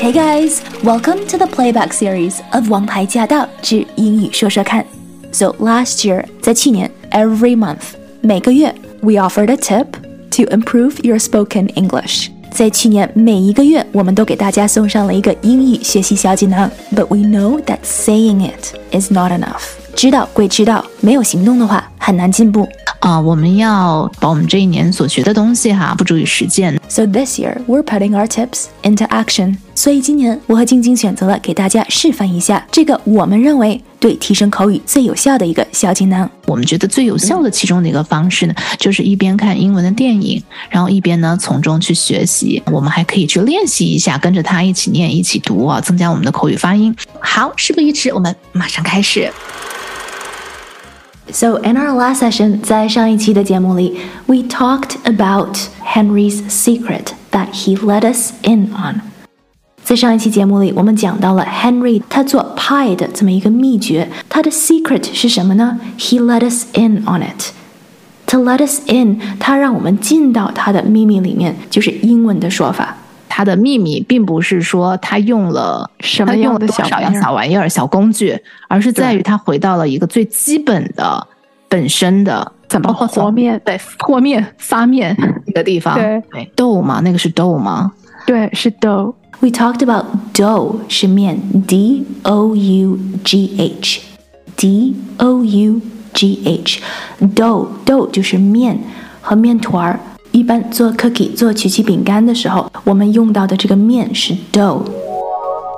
Hey guys, welcome to the playback series of《王牌驾到之英语说说看》。So last year，在去年，every month，每个月，we offered a tip to improve your spoken English。在去年每一个月，我们都给大家送上了一个英语学习小锦囊。But we know that saying it is not enough。知道归知道，没有行动的话，很难进步。 啊，我们要把我们这一年所学的东西哈，付诸于实践。So this year we're putting our tips into action。所以今年我和晶晶选择了给大家示范一下这个我们认为对提升口语最有效的一个小技能。我们觉得最有效的其中的一个方式呢，就是一边看英文的电影，然后一边呢从中去学习。我们还可以去练习一下，跟着他一起念、一起读啊，增加我们的口语发音。好，事不宜迟，我们马上开始。So in our last session，在上一期的节目里，we talked about Henry's secret that he let us in on。在上一期节目里，我们讲到了 Henry 他做 pie 的这么一个秘诀，他的 secret 是什么呢？He let us in on it。To let us in，他让我们进到他的秘密里面，就是英文的说法。 他的秘密并不是说他用了什么样的小小玩意儿、小工具，而是在于他回到了一个最基本的、本身的怎么和面、对和面、发面 一个地方。对，dough 吗？那个是 dough 吗？对，是 dough。We talked about dough 是面，d o u g h，d o u g h，dough dough 就是面和面团儿。一般做 cookie 做曲奇饼干的时候，我们用到的这个面是 dough。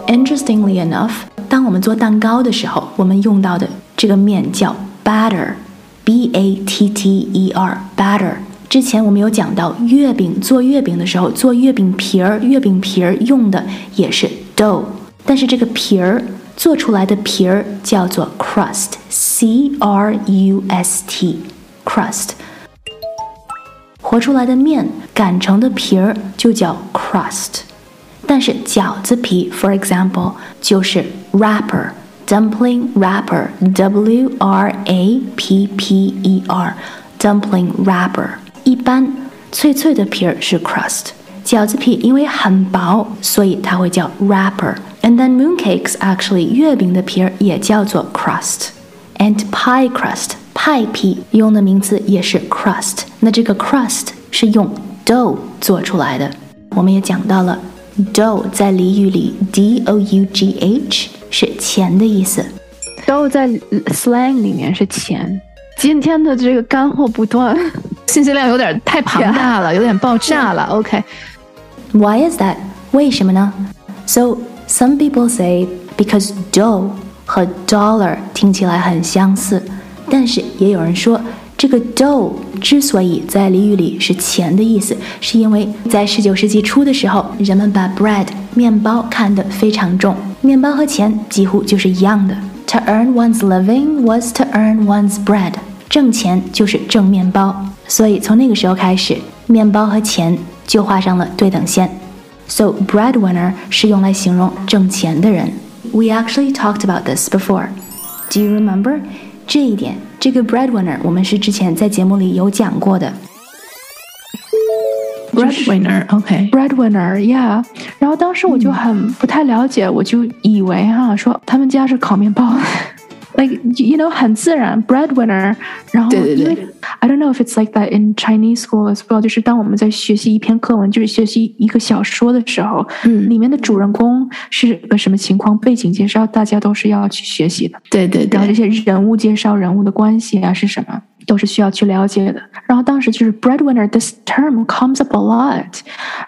Interestingly enough，当我们做蛋糕的时候，我们用到的这个面叫 batter，b a t t e r batter。之前我们有讲到月饼做月饼的时候，做月饼皮儿，月饼皮儿用的也是 dough，但是这个皮儿做出来的皮儿叫做 crust，c r u s t，crust。和出来的面擀成的皮儿就叫 crust，但是饺子皮，for example，就是 wrapper，dumpling wrapper，w r a p p e r，dumpling wrapper。一般脆脆的皮儿是 crust，饺子皮因为很薄，所以它会叫 wrapper。And then mooncakes actually，月饼的皮儿也叫做 crust，and pie crust。 派皮用的名词也是 crust，那这个 crust 是用 dough 做出来的。我们也讲到了 dough 在俚语里 d o u g h 是钱的意思，dough 在 slang 里面是钱。今天的这个干货不断，信息量有点太庞大了，有点爆炸了。OK，Why is that？为什么呢？So some people say because dough 和 dollar 听起来很相似。 但是也有人说，这个 dough 之所以在俚语里是钱的意思，是因为在十九世纪初的时候，人们把 bread 面包看得非常重，面包和钱几乎就是一样的。To earn one's living was to earn one's bread，挣钱就是挣面包，所以从那个时候开始，面包和钱就画上了对等线。So breadwinner 是用来形容挣钱的人。We actually talked about this before. Do you remember? 这一点，这个 breadwinner 我们是之前在节目里有讲过的。breadwinner，OK，breadwinner，yeah。然后当时我就很不太了解，我就以为哈说他们家是烤面包。Like you know 很自然 breadwinner，然后因为 I don't know if it's like that in Chinese school as well，就是当我们在学习一篇课文，就是学习一个小说的时候，嗯，里面的主人公是个什么情况，背景介绍，大家都是要去学习的。对对对，然后这些人物介绍、人物的关系啊是什么，都是需要去了解的。然后当时就是 breadwinner this term comes up a lot，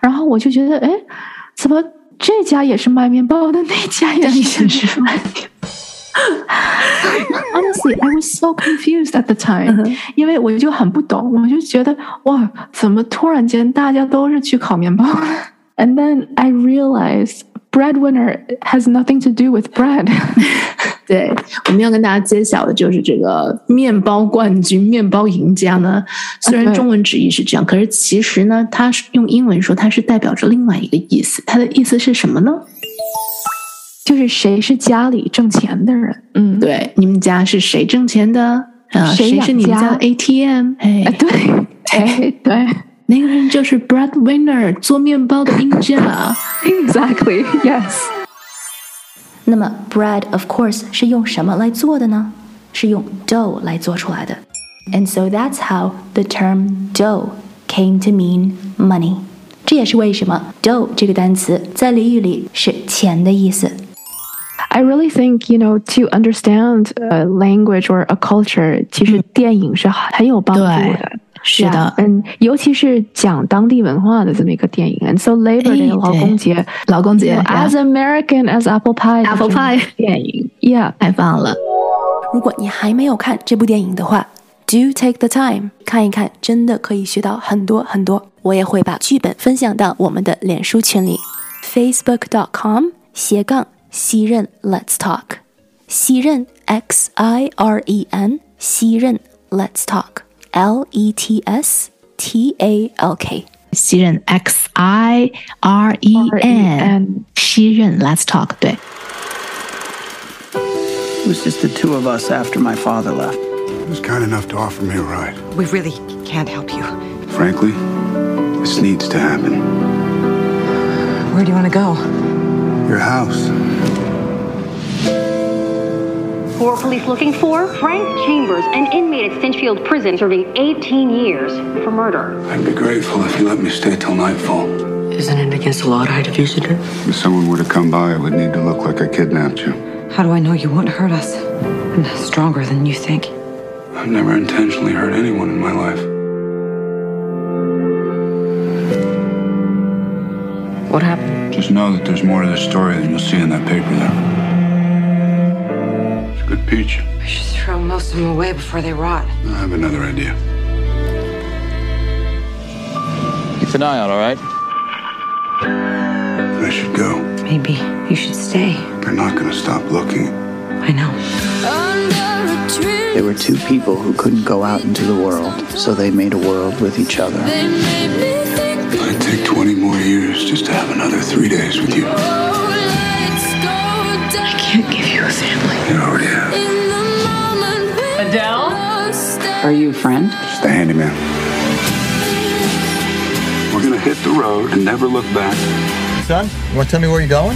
然后我就觉得，哎，怎么这家也是卖面包的，那家也是卖。Honestly, I was so confused at the time，、嗯、因为我就很不懂，我就觉得哇，怎么突然间大家都是去烤面包？And then I realized breadwinner has nothing to do with bread 对，我们要跟大家揭晓的就是这个面包冠军、面包赢家呢。虽然中文直译是这样，可是其实呢，它是用英文说，它是代表着另外一个意思。它的意思是什么呢？就是谁是家里挣钱的人？嗯，对，你们家是谁挣钱的？啊，谁是你们家的 ATM？哎，对，哎，对，那个人就是 breadwinner，做面包的赢家。Exactly. Yes. 那么 bread of course 是用什么来做的呢？是用 dough 来做出来的。And so that's how the term dough came to mean money。这也是为什么 dough 这个单词在俚语里是钱的意思。I really think, you know, to understand a language or a culture, 其实电影是很有帮助的。是的，嗯，尤其是讲当地文化的这么一个电影。And so Labor Day 劳工节，劳工节 as American as Apple Pie Apple Pie 电影，Yeah，太棒了。如果你还没有看这部电影的话，Do take the time 看一看，真的可以学到很多很多。我也会把剧本分享到我们的脸书群里，facebook.com 斜杠 熙韧 Let's Talk，熙韧 X I R E N，熙韧 Let's Talk L E T S T A L K，熙韧 X I R E N，熙韧 Let's Talk 对。It was just the two of us after my father left. He was kind enough to offer me a ride. We really can't help you. Frankly, this needs to happen. Where do you want to go? Your house. Who are police looking for? Frank Chambers, an inmate at Stinchfield Prison serving 18 years for murder. I'd be grateful if you let me stay till nightfall. Isn't it against the law to hide a fugitive? If someone were to come by, it would need to look like I kidnapped you. How do I know you won't hurt us? I'm stronger than you think. I've never intentionally hurt anyone in my life. What happened? Just know that there's more to this story than you'll see in that paper there. It's peach. I should throw most of them away before they rot. I have another idea. Keep an eye out, all right? I should go. Maybe you should stay. They're not going to stop looking. I know. There were two people who couldn't go out into the world, so they made a world with each other. I'd take 20 more years just to have another three days with you. I can't give you a family. Oh, you already have. Adele? Are you a friend? Just a handyman. We're going to hit the road and never look back. Son, you want to tell me where you're going?